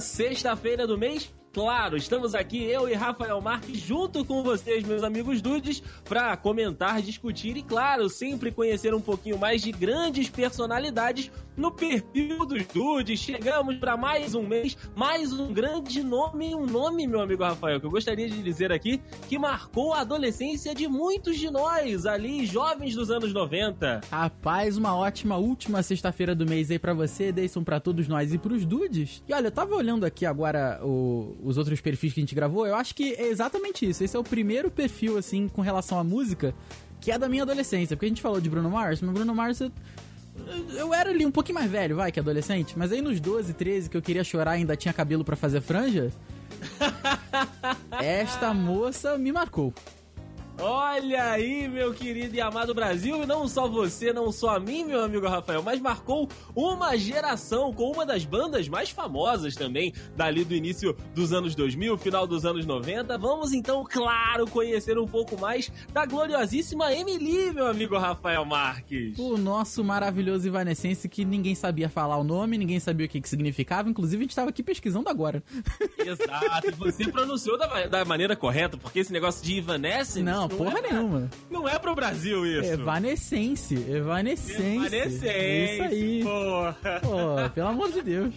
sexta-feira do mês Claro, estamos aqui, eu e Rafael Marques, junto com vocês, meus amigos Dudes, para comentar, discutir e, claro, sempre conhecer um pouquinho mais de grandes personalidades no perfil dos Dudes. Chegamos para mais um mês, mais um grande nome, um nome, meu amigo Rafael, que eu gostaria de dizer aqui, que marcou a adolescência de muitos de nós, ali, jovens dos anos 90. Rapaz, uma ótima última sexta-feira do mês aí para você, Deison, para todos nós e pros Dudes. E olha, eu tava olhando aqui agora o os outros perfis que a gente gravou, eu acho que é exatamente isso. Esse é o primeiro perfil, assim, com relação à música, que é da minha adolescência. Porque a gente falou de Bruno Mars, mas Bruno Mars. Eu, eu era ali um pouquinho mais velho, vai, que adolescente. Mas aí nos 12, 13, que eu queria chorar e ainda tinha cabelo para fazer franja. esta moça me marcou. Olha aí, meu querido e amado Brasil, e não só você, não só a mim, meu amigo Rafael, mas marcou uma geração com uma das bandas mais famosas também, dali do início dos anos 2000, final dos anos 90. Vamos então, claro, conhecer um pouco mais da gloriosíssima Emily, meu amigo Rafael Marques. O nosso maravilhoso Ivanescense que ninguém sabia falar o nome, ninguém sabia o que, que significava, inclusive a gente estava aqui pesquisando agora. Exato, você pronunciou da, da maneira correta, porque esse negócio de Evanescence... Não, não porra é nenhuma. Não é pro Brasil isso. Evanescence. Evanescence. Evanescence. É isso aí. Porra. Pô, pelo amor de Deus.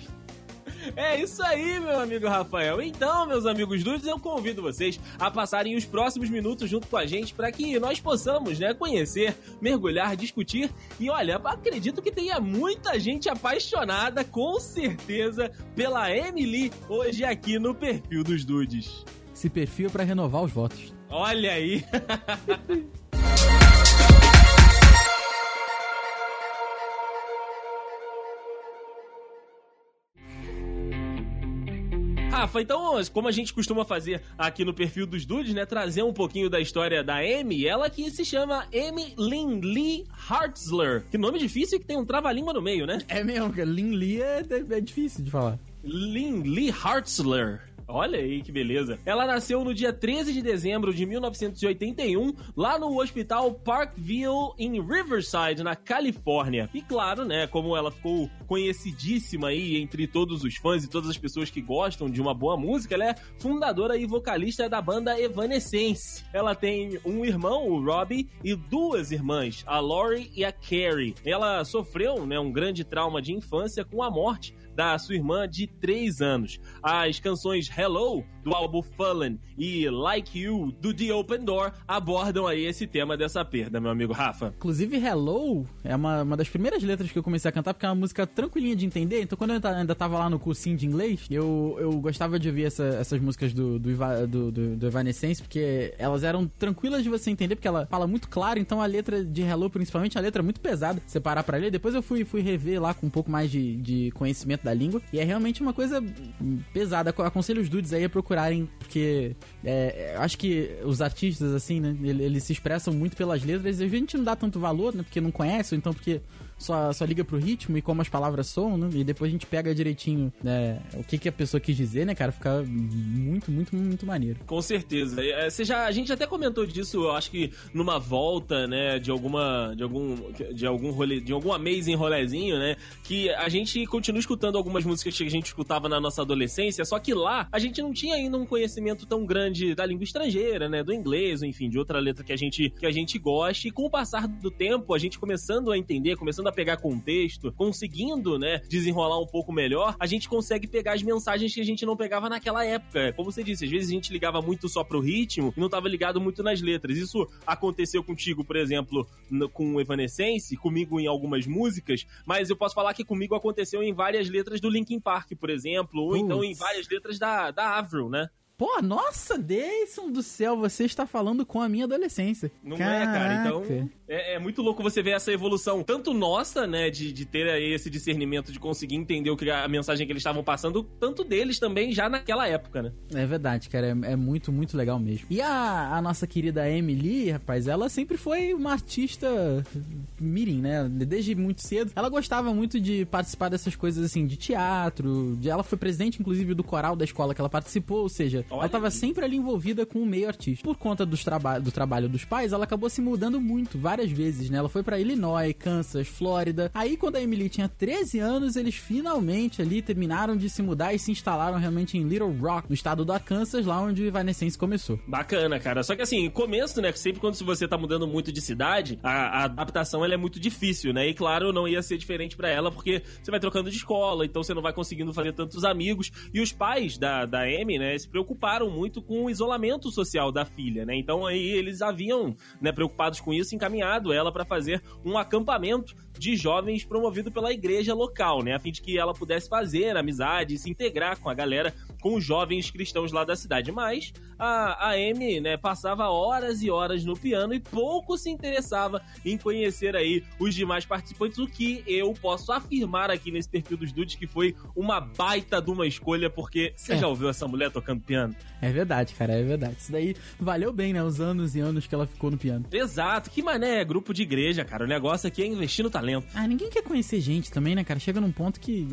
É isso aí, meu amigo Rafael. Então, meus amigos dudes, eu convido vocês a passarem os próximos minutos junto com a gente para que nós possamos, né, conhecer, mergulhar, discutir. E olha, acredito que tenha muita gente apaixonada, com certeza, pela Emily hoje aqui no perfil dos dudes. Esse perfil é para renovar os votos. Olha aí! Rafa, então, como a gente costuma fazer aqui no perfil dos dudes, né? Trazer um pouquinho da história da Amy, ela que se chama Amy Lynn Lee Hartzler. Que nome difícil e que tem um trava-língua no meio, né? É mesmo, Lynn Lee é, é difícil de falar. Lynn Lee Hartzler. Olha aí que beleza. Ela nasceu no dia 13 de dezembro de 1981, lá no Hospital Parkville, em Riverside, na Califórnia. E claro, né, como ela ficou conhecidíssima aí entre todos os fãs e todas as pessoas que gostam de uma boa música, ela é fundadora e vocalista da banda Evanescence. Ela tem um irmão, o Robbie, e duas irmãs, a Lori e a Carrie. Ela sofreu, né, um grande trauma de infância com a morte da sua irmã de 3 anos. As canções Hello, do álbum Fallen, e Like You, do The Open Door, abordam aí esse tema dessa perda, meu amigo Rafa. Inclusive, Hello é uma, uma das primeiras letras que eu comecei a cantar, porque é uma música tranquilinha de entender. Então, quando eu ainda tava lá no cursinho de inglês, eu, eu gostava de ouvir essa, essas músicas do, do, do, do, do Evanescence, porque elas eram tranquilas de você entender, porque ela fala muito claro. Então, a letra de Hello, principalmente, a letra é muito pesada. Você parar pra ler. Depois eu fui, fui rever lá com um pouco mais de, de conhecimento da língua. E é realmente uma coisa pesada. Aconselho os dudes aí a procurarem, porque é, acho que os artistas, assim, né, eles se expressam muito pelas letras e a gente não dá tanto valor, né, porque não conhece, ou então porque só, só liga pro ritmo e como as palavras são, né? E depois a gente pega direitinho né, o que, que a pessoa quis dizer, né, cara? Fica muito, muito, muito maneiro. Com certeza. É, você já, a gente até comentou disso, eu acho que numa volta, né, de alguma. de algum. de algum rolê, de algum amazing rolezinho, né? Que a gente continua escutando algumas músicas que a gente escutava na nossa adolescência, só que lá a gente não tinha ainda um conhecimento tão grande da língua estrangeira, né? Do inglês, enfim, de outra letra que a gente, que a gente gosta. E com o passar do tempo, a gente começando a entender, começando a pegar contexto, conseguindo, né, desenrolar um pouco melhor, a gente consegue pegar as mensagens que a gente não pegava naquela época. Como você disse, às vezes a gente ligava muito só pro ritmo e não tava ligado muito nas letras. Isso aconteceu contigo, por exemplo, no, com o Evanescence, comigo em algumas músicas, mas eu posso falar que comigo aconteceu em várias letras do Linkin Park, por exemplo, ou então em várias letras da, da Avril, né? Pô, nossa, Deison do céu, você está falando com a minha adolescência. Não Caraca. é, cara? Então, é, é, muito louco você ver essa evolução, tanto nossa, né, de, de ter esse discernimento, de conseguir entender o que a mensagem que eles estavam passando, tanto deles também já naquela época, né? É verdade, cara, é, é muito, muito legal mesmo. E a, a nossa querida Emily, rapaz, ela sempre foi uma artista mirim, né? Desde muito cedo. Ela gostava muito de participar dessas coisas, assim, de teatro, de, ela foi presidente, inclusive, do coral da escola que ela participou, ou seja, Olha ela tava sempre ali envolvida com o meio artístico. Por conta dos traba do trabalho dos pais, ela acabou se mudando muito, várias vezes, né? Ela foi pra Illinois, Kansas, Flórida. Aí, quando a Emily tinha 13 anos, eles finalmente ali terminaram de se mudar e se instalaram realmente em Little Rock, no estado da Kansas, lá onde o Evanescence começou. Bacana, cara. Só que assim, começo, né? Sempre quando você tá mudando muito de cidade, a, a adaptação ela é muito difícil, né? E claro, não ia ser diferente pra ela, porque você vai trocando de escola, então você não vai conseguindo fazer tantos amigos. E os pais da, da Amy, né, se preocuparam muito com o isolamento social da filha, né? Então aí eles haviam, né, preocupados com isso, encaminhado ela pra fazer um acampamento de jovens promovido pela igreja local, né? A fim de que ela pudesse fazer amizade, se integrar com a galera, com os jovens cristãos lá da cidade. Mas a, a Amy, né, passava horas e horas no piano e pouco se interessava em conhecer aí os demais participantes, o que eu posso afirmar aqui nesse perfil dos dudes que foi uma baita de uma escolha, porque você É. já ouviu essa mulher tocando piano? É verdade, cara, é verdade. Isso daí valeu bem, né? Os anos e anos que ela ficou no piano. Exato, que mané é grupo de igreja, cara. O negócio aqui é investir no talento. Ah, ninguém quer conhecer gente também, né, cara? Chega num ponto que.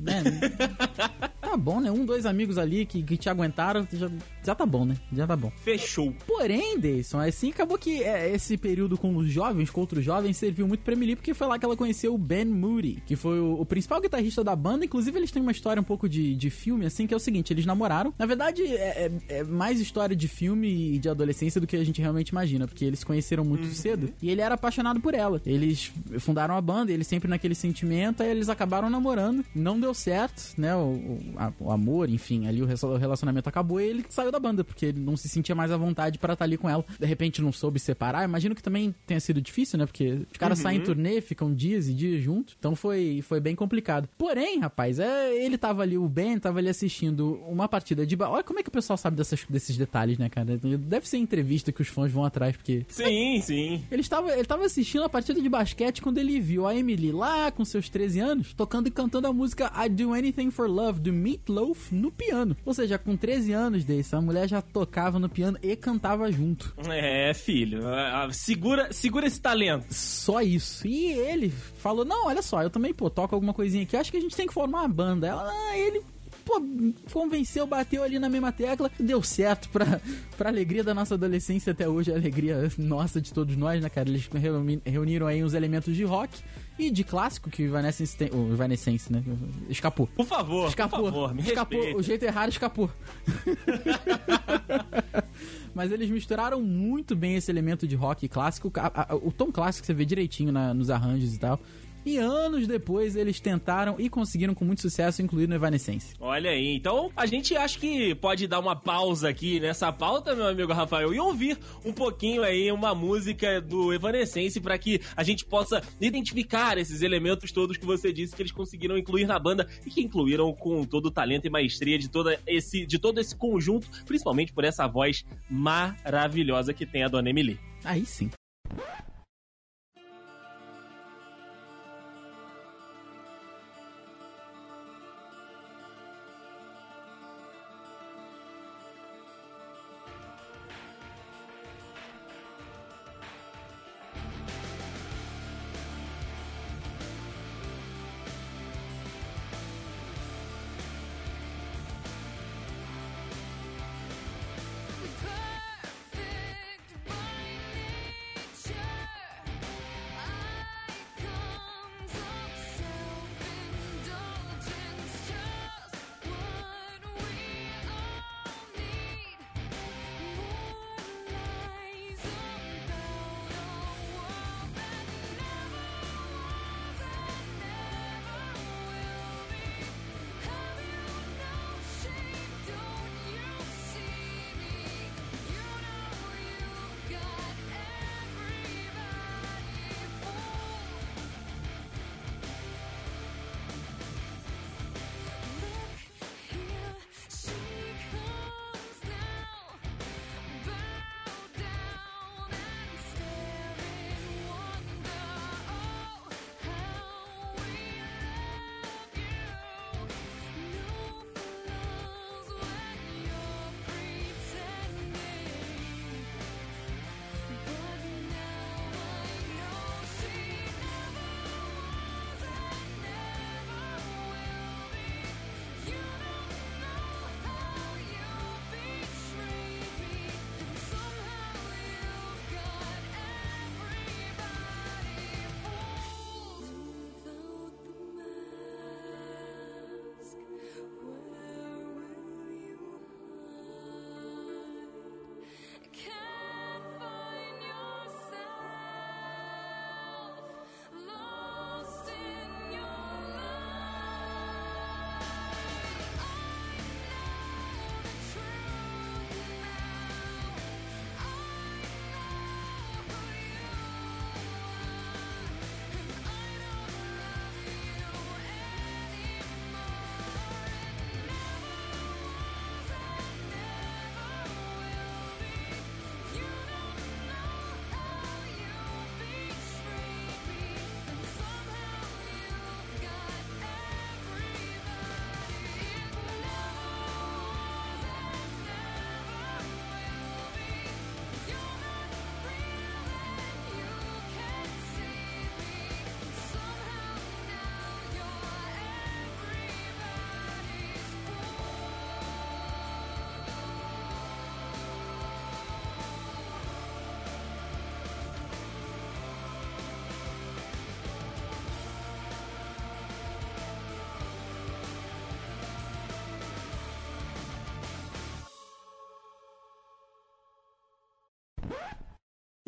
Né, tá bom, né? Um, dois amigos ali que, que te aguentaram, já, já tá bom, né? Já tá bom. Fechou. Porém, Deison, assim, acabou que é, esse período com os jovens, com outros jovens, serviu muito pra Emily, porque foi lá que ela conheceu o Ben Moody, que foi o, o principal guitarrista da banda. Inclusive, eles têm uma história um pouco de, de filme, assim, que é o seguinte: eles namoraram. Na verdade, é, é- é mais história de filme e de adolescência do que a gente realmente imagina, porque eles conheceram muito cedo e ele era apaixonado por ela. Eles fundaram a banda, ele sempre naquele sentimento, aí eles acabaram namorando. Não deu certo, né? O, o, a- o amor, enfim, ali o relacionamento acabou e ele saiu da banda, porque ele não se sentia mais à vontade pra estar ali com ela. De repente não soube separar. Imagino que também tenha sido difícil, né? Porque os caras saem em turnê, ficam dias e dias juntos. Então foi, foi bem complicado. Porém, rapaz, é, ele tava ali, o Ben tava ali assistindo uma partida de. Olha como é que o pessoal sabe dessas, desses detalhes, né, cara? Deve ser entrevista que os fãs vão atrás, porque Sim, sim. ele estava, ele estava assistindo a partida de basquete quando ele viu a Emily lá com seus 13 anos tocando e cantando a música I Do Anything for Love do Meatloaf no piano. Ou seja, com 13 anos desse, a mulher já tocava no piano e cantava junto. É, filho. Segura, segura esse talento. Só isso. E ele falou: Não, olha só, eu também, pô, toco alguma coisinha aqui. Acho que a gente tem que formar uma banda. Ela, ah, ele. Pô, convenceu, bateu ali na mesma tecla, deu certo pra, pra alegria da nossa adolescência até hoje, a alegria nossa de todos nós, né, cara? Eles reuni- reuniram aí uns elementos de rock e de clássico que o Evanescence tem. O Evanescence, né? Escapou. Por favor, Escapou. por favor, me escapou. respeita. O jeito errado escapou. Mas eles misturaram muito bem esse elemento de rock clássico. O tom clássico você vê direitinho na- nos arranjos e tal. E anos depois eles tentaram e conseguiram com muito sucesso incluir no Evanescence. Olha aí, então a gente acha que pode dar uma pausa aqui nessa pauta, meu amigo Rafael, e ouvir um pouquinho aí uma música do Evanescence para que a gente possa identificar esses elementos todos que você disse que eles conseguiram incluir na banda e que incluíram com todo o talento e maestria de, toda esse, de todo esse conjunto, principalmente por essa voz maravilhosa que tem a dona Emily. Aí sim.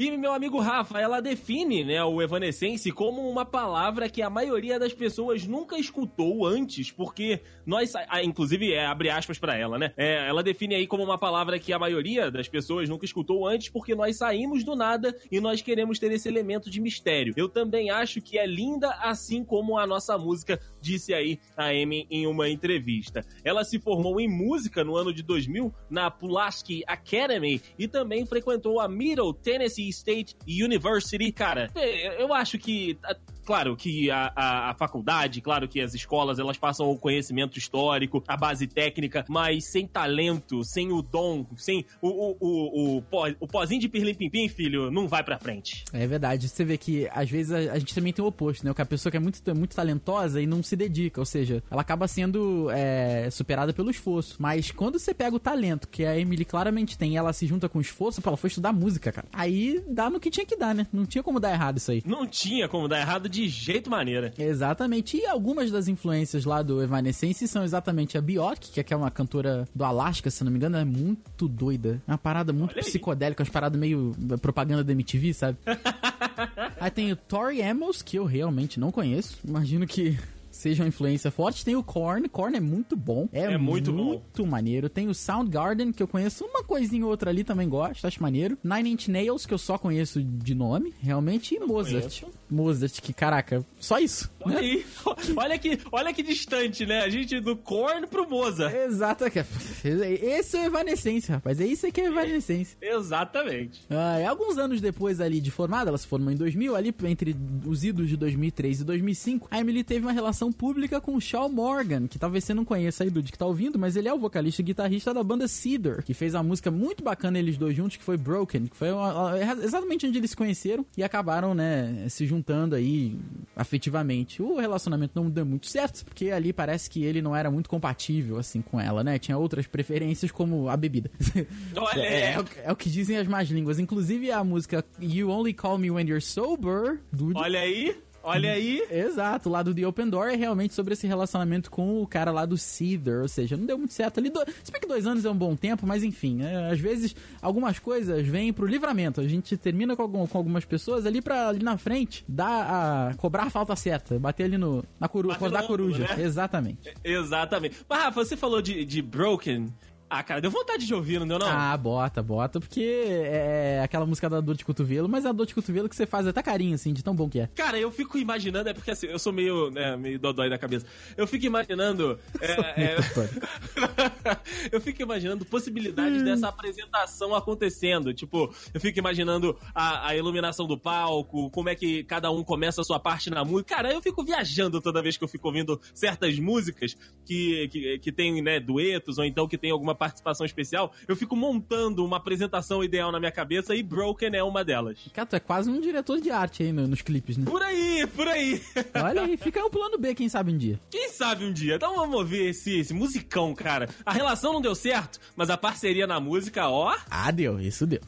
E meu amigo Rafa, ela define, né, o Evanescence como uma palavra que a maioria das pessoas nunca escutou antes, porque nós, inclusive, é, abre aspas para ela, né? É, ela define aí como uma palavra que a maioria das pessoas nunca escutou antes, porque nós saímos do nada e nós queremos ter esse elemento de mistério. Eu também acho que é linda, assim como a nossa música, disse aí a Amy em uma entrevista. Ela se formou em música no ano de 2000 na Pulaski Academy e também frequentou a Middle Tennessee State University. Cara, eu acho que claro que a, a, a, faculdade, claro que as escolas, elas passam o conhecimento histórico, a base técnica, mas sem talento, sem o dom, sem o, o, o, o, pó, o pozinho de pirlim-pim-pim, filho, não vai pra frente. É verdade. Você vê que, às vezes, a, a, gente também tem o oposto, né? Que a pessoa que é muito, muito talentosa e não se dedica, ou seja, ela acaba sendo é, superada pelo esforço. Mas quando você pega o talento, que a Emily claramente tem, ela se junta com o esforço, ela foi estudar música, cara. Aí dá no que tinha que dar, né? Não tinha como dar errado isso aí. Não tinha como dar errado de jeito maneira. Exatamente. E algumas das influências lá do Evanescence são exatamente a Bjork, que é uma cantora do Alasca, se não me engano, é muito doida. É uma parada muito Olha psicodélica, umas paradas meio propaganda da MTV, sabe? aí tem o Tori Amos, que eu realmente não conheço. Imagino que seja uma influência forte. Tem o Korn, Korn é muito bom. É, é muito, muito bom. maneiro. Tem o Soundgarden, que eu conheço uma coisinha ou outra ali, também gosto, acho maneiro. Nine Inch Nails, que eu só conheço de nome, realmente. E Não Mozart. Conheço. Mozart, que caraca, só isso. Olha né? aí, olha que, olha que distante, né? A gente do Korn pro Mozart. Exato. Esse é o Evanescência, rapaz. É isso que é Evanescência. É, exatamente. Ah, alguns anos depois ali de formada, ela se formou em 2000, ali entre os idos de 2003 e 2005, a Emily teve uma relação pública com o Shaw Morgan, que talvez você não conheça aí, Dude, que tá ouvindo, mas ele é o vocalista e guitarrista da banda Cedar, que fez uma música muito bacana eles dois juntos, que foi Broken, que foi uma, exatamente onde eles se conheceram e acabaram, né, se juntando aí afetivamente. O relacionamento não deu muito certo, porque ali parece que ele não era muito compatível, assim, com ela, né? Tinha outras preferências, como a bebida. Olha! é, é, é, o que dizem as más línguas. Inclusive a música You Only Call Me When You're Sober, Dude. Olha aí! Olha aí. Exato, o lado do The Open Door é realmente sobre esse relacionamento com o cara lá do Cedar, ou seja, não deu muito certo ali. Do... Se bem que dois anos é um bom tempo, mas enfim, é, às vezes algumas coisas vêm pro livramento. A gente termina com, algum, com algumas pessoas ali pra ali na frente dar a. cobrar a falta certa, bater ali no, na coruja, acordar a coruja. Né? Exatamente. Exatamente. Mas Rafa, você falou de, de Broken. Ah, cara, deu vontade de ouvir, não deu não? Ah, bota, bota, porque é aquela música da dor de cotovelo, mas é a dor de cotovelo que você faz até carinho, assim, de tão bom que é. Cara, eu fico imaginando, é porque assim, eu sou meio, né, meio dodói da cabeça. Eu fico imaginando... é, é... eu fico imaginando possibilidades dessa apresentação acontecendo. Tipo, eu fico imaginando a, a, iluminação do palco, como é que cada um começa a sua parte na música. Cara, eu fico viajando toda vez que eu fico ouvindo certas músicas que, que, que tem, né, duetos, ou então que tem alguma participação especial, eu fico montando uma apresentação ideal na minha cabeça e Broken é uma delas. Cara, tu é quase um diretor de arte aí no, nos clipes, né? Por aí, por aí. Olha aí, fica o plano B, quem sabe um dia. Quem sabe um dia. Então vamos ver esse, esse musicão, cara. A relação não deu certo, mas a parceria na música, ó. Ah, deu, isso deu.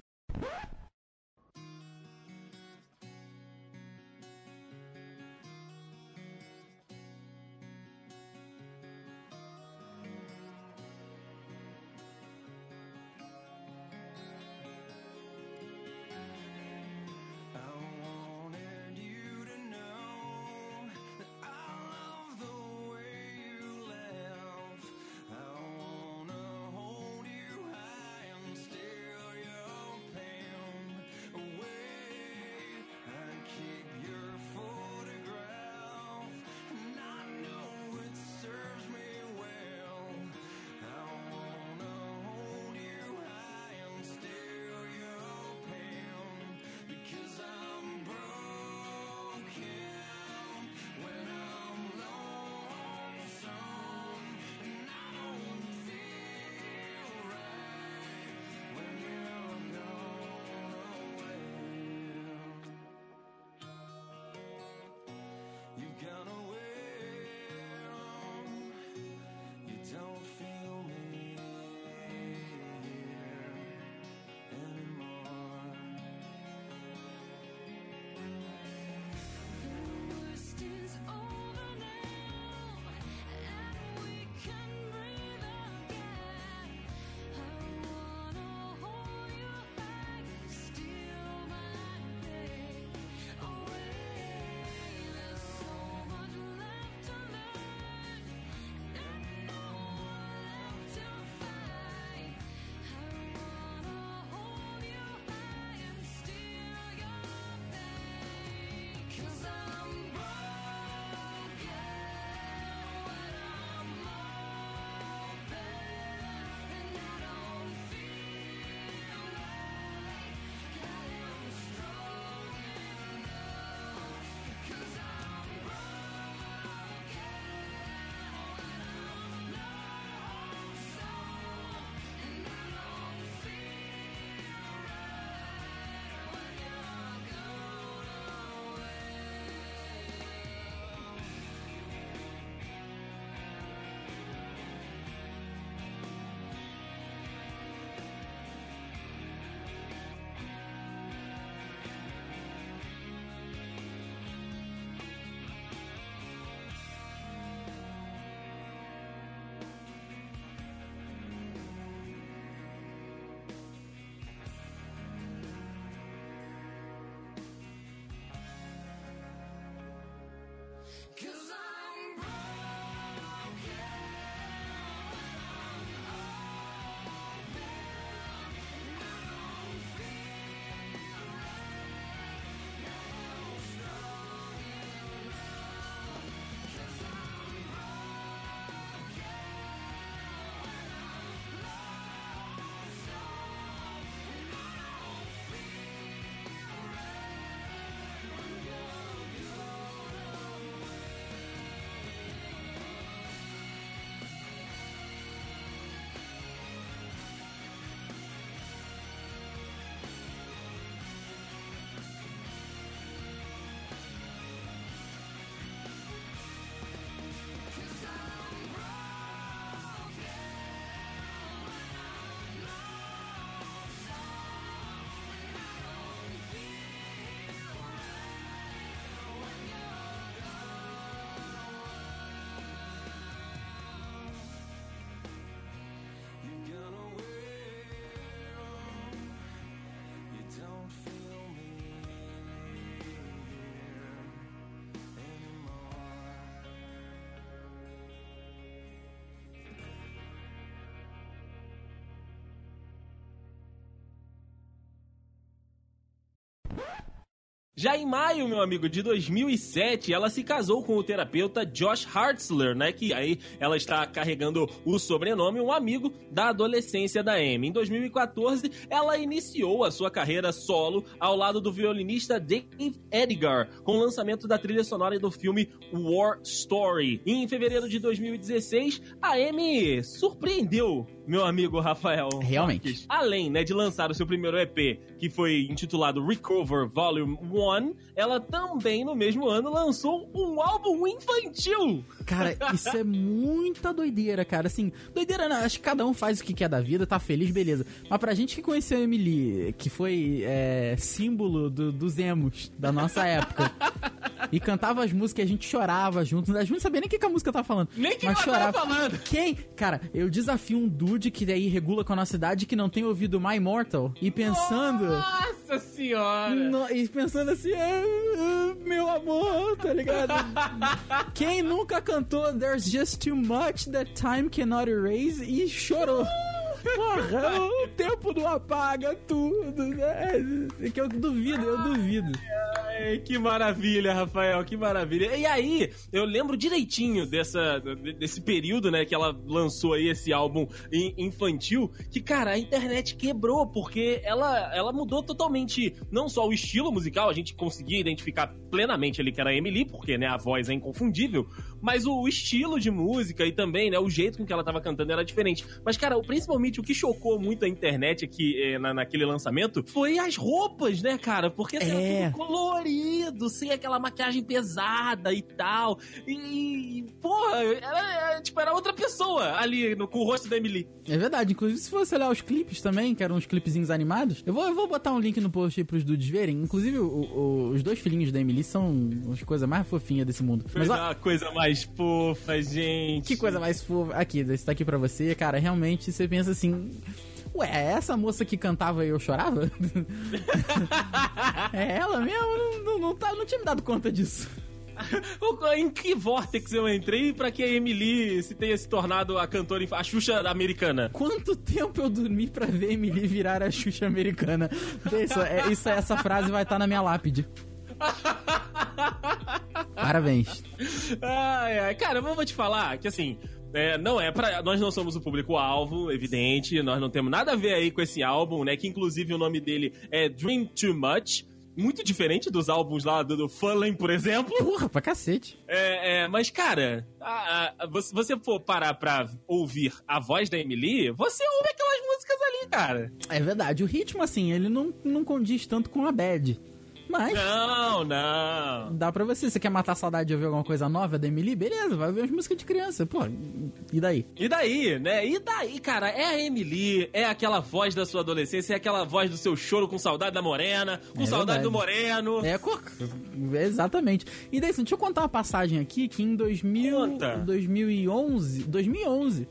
Já em maio, meu amigo, de 2007, ela se casou com o terapeuta Josh Hartzler, né? Que aí ela está carregando o sobrenome, um amigo da adolescência da Amy. Em 2014, ela iniciou a sua carreira solo ao lado do violinista Dave Edgar, com o lançamento da trilha sonora do filme War Story. E em fevereiro de 2016, a Amy surpreendeu meu amigo Rafael. Realmente. Marques. Além, né, de lançar o seu primeiro EP, que foi intitulado Recover Volume 1, ela também no mesmo ano lançou um álbum infantil. Cara, isso é muita doideira, cara. Assim, doideira não, acho que cada um faz o que quer da vida, tá feliz, beleza. Mas pra gente que conheceu a Emily, que foi é, símbolo do, dos emos da nossa época, e cantava as músicas e a gente chorava juntos, a gente não sabia nem o que, que a música tava falando. Nem que mas ela chorava. tava falando. Quem? Cara, eu desafio um dude que daí regula com a nossa idade que não tem ouvido My Immortal e pensando. Nossa senhora! No- e pensando assim, "Ah, ah, meu amor, tá ligado? Quem nunca cantou There's Just Too Much That Time Cannot Erase e chorou? Porra, o tempo não apaga tudo, né? É que eu duvido, eu duvido. Ai, que maravilha, Rafael, que maravilha. E aí, eu lembro direitinho dessa, desse período, né, que ela lançou aí esse álbum in- infantil, que, cara, a internet quebrou, porque ela, ela mudou totalmente, não só o estilo musical, a gente conseguia identificar plenamente ali que era a Emily, porque, né, a voz é inconfundível, mas o estilo de música e também, né, o jeito com que ela tava cantando era diferente. Mas, cara, o- principalmente o que chocou muito a internet aqui eh, na, naquele lançamento foi as roupas, né, cara? Porque assim, É. era tudo colorido, sem aquela maquiagem pesada e tal. E, porra, era, tipo, era outra pessoa ali no- com o rosto da Emily. É verdade, inclusive se você olhar os clipes também, que eram uns clipezinhos animados, eu vou, eu vou botar um link no post aí pros dudes verem. Inclusive, o- o- os dois filhinhos da Emily são as coisas mais fofinhas desse mundo. Mas ó, a coisa mais fofa, gente. Que coisa mais fofa. Aqui, esse tá aqui pra você. Cara, realmente você pensa assim. Ué, é essa moça que cantava e eu chorava? é ela mesmo? Não, não, não, tá, não tinha me dado conta disso. em que vórtex eu entrei pra que a Emily se tenha se tornado a cantora, a Xuxa americana? Quanto tempo eu dormi pra ver Emily virar a Xuxa americana? Isso, é, isso, essa frase vai estar na minha lápide. Parabéns. Ai, ai. Cara, eu vou te falar que assim. É, não é para nós não somos o público-alvo, evidente, nós não temos nada a ver aí com esse álbum, né? Que inclusive o nome dele é Dream Too Much, muito diferente dos álbuns lá do, do Fallen, por exemplo. Porra, pra cacete. É, é, mas, cara, a- a- você- você for parar pra ouvir a voz da Emily, você ouve aquelas músicas ali, cara. É verdade, o ritmo, assim, ele não, não condiz tanto com a bad. Mas Não, não. dá pra você. Você quer matar a saudade de ouvir alguma coisa nova da Emily? Beleza, vai ouvir umas músicas de criança. Pô, e daí? E daí, né? E daí, cara, é a Emily, é aquela voz da sua adolescência, é aquela voz do seu choro com saudade da morena, com É saudade verdade. do moreno. É, co- exatamente. E daí, assim, deixa eu contar uma passagem aqui que em 2000, Conta. 2011, 2011,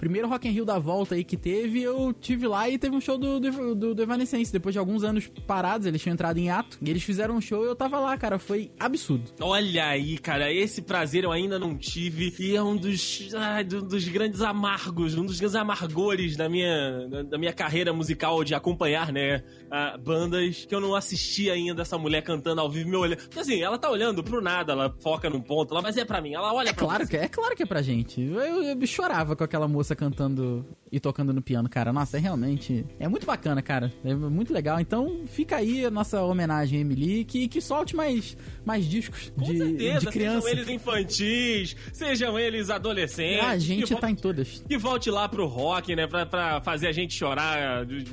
primeiro Rock in Rio da volta aí que teve, eu tive lá e teve um show do, do, do, do Evanescence. Depois de alguns anos parados, eles tinham entrado em ato, e eles fizeram um show e eu tava lá, cara, foi absurdo. Olha aí, cara, esse prazer eu ainda não tive e é um dos, do- dos grandes amargos, um dos grandes amargores da minha, da, da minha carreira musical de acompanhar, né, bandas que eu não assisti ainda essa mulher cantando ao vivo, meu olho. Porque assim, ela tá olhando pro nada, ela foca num ponto lá, mas é pra mim, ela olha É pra claro você. que é, claro que é pra gente. Eu, eu chorava com aquela moça cantando e tocando no piano, cara. Nossa, é realmente. É muito bacana, cara. É muito legal. Então fica aí a nossa homenagem a Emily, que, que solte mais, mais discos Com de, certeza, de criança. sejam eles infantis, sejam eles adolescentes. Ah, a gente tá em todas. E volte lá pro rock, né? Pra, pra fazer a gente chorar de-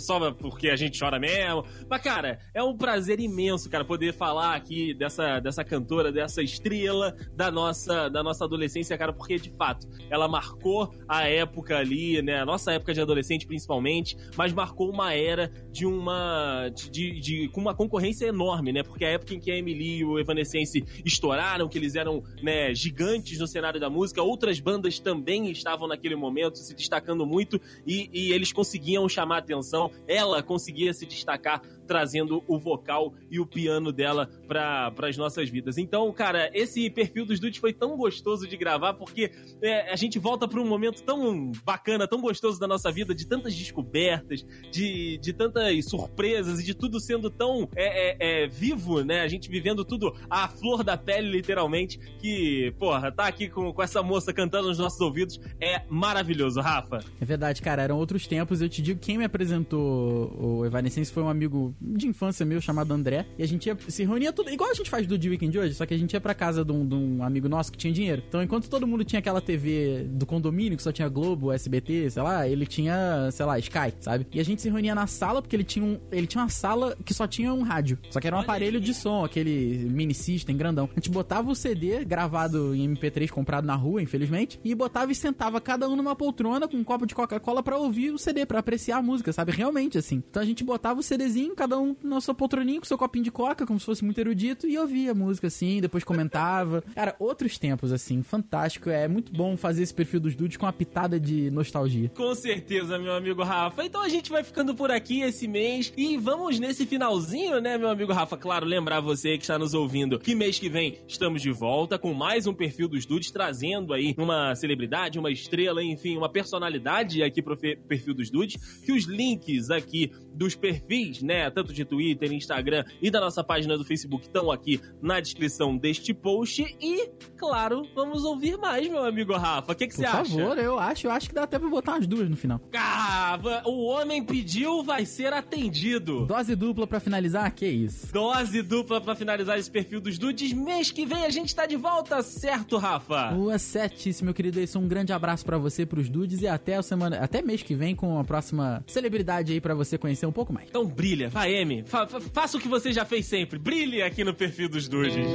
só porque a gente chora mesmo. Mas, cara, é um prazer imenso, cara, poder falar aqui dessa, dessa cantora, dessa estrela da nossa, da nossa adolescência, cara, porque, de fato, ela marcou a época ali, né? A nossa época de adolescente, principalmente, mas marcou uma era de uma. de, de- de- com uma concorrência enorme, né? Porque a época em que a Emily e o Evanescence estouraram, que eles eram, né, gigantes no cenário da música, outras bandas também estavam naquele momento se destacando muito e, e eles conseguiam chamar atenção. Ela conseguia se destacar trazendo o vocal e o piano dela para as nossas vidas. Então, cara, esse perfil dos Dudes foi tão gostoso de gravar porque é, a gente volta para um momento tão bacana, tão gostoso da nossa vida, de tantas descobertas, de, de tantas surpresas e de tudo sendo tão é, é, é vivo, né? A gente vivendo tudo à flor da pele, literalmente, que, porra, tá aqui com, com essa moça cantando nos nossos ouvidos é maravilhoso, Rafa. É verdade, cara, eram outros tempos. Eu te digo, quem me apresentou o Evanescence foi um amigo de infância meu chamado André. E a gente ia, se reunia tudo, igual a gente faz do The Weekend hoje, só que a gente ia pra casa de um, de um amigo nosso que tinha dinheiro. Então, enquanto todo mundo tinha aquela TV do condomínio, que só tinha Globo, SBT, sei lá, ele tinha, sei lá, Sky, sabe? E a gente se reunia na sala, porque ele tinha, um, ele tinha uma sala que só tinha um rádio. Só que era um Olha aparelho aí. de som, aquele mini system grandão. A gente botava o CD gravado em MP3 comprado na rua, infelizmente, e botava e sentava cada um numa poltrona com um copo de Coca-Cola para ouvir o CD, para apreciar a música, sabe? Realmente, assim. Então a gente botava o CDzinho, cada um na sua poltroninha, com seu copinho de coca, como se fosse muito erudito, e ouvia a música, assim, depois comentava. Cara, outros tempos, assim, fantástico. É muito bom fazer esse perfil dos dudes com uma pitada de nostalgia. Com certeza, meu amigo Rafa. Então a gente vai ficando por aqui esse mês e vamos nesse finalzinho, né, meu amigo Rafa? Claro, lembrar você que está nos ouvindo que mês que vem estamos de volta com mais um perfil dos dudes, trazendo aí uma celebridade, uma estrela, enfim, uma personalidade aqui pro perfil dos dudes, que os links aqui dos perfis, né, tanto de Twitter, Instagram e da nossa página do Facebook estão aqui na descrição deste post e, claro, vamos ouvir mais, meu amigo Rafa. O que, que você acha? Por favor, eu acho, eu acho que dá até pra botar umas duas no final. Ah, o homem pediu, vai ser atendido. Dose dupla para finalizar? Que isso? Dose dupla para finalizar esse perfil dos dudes. Mês que vem a gente tá de volta, certo, Rafa? Boa, certíssimo, meu querido. Isso, um grande abraço para você, pros dudes e até a semana, até mês que vem com a próxima celebridade aí para você conhecer um pouco mais. Então brilha, vai, M. Fa faça o que você já fez sempre. Brilhe aqui no perfil dos dudes.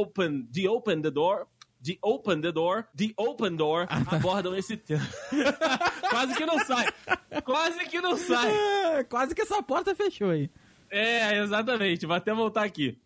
Open, The Open the Door, The Open the Door, The Open Door ah, tá. abordam esse tema. Quase que não sai. Quase que não sai. É, quase que essa porta fechou aí. É, exatamente. Vou até voltar aqui.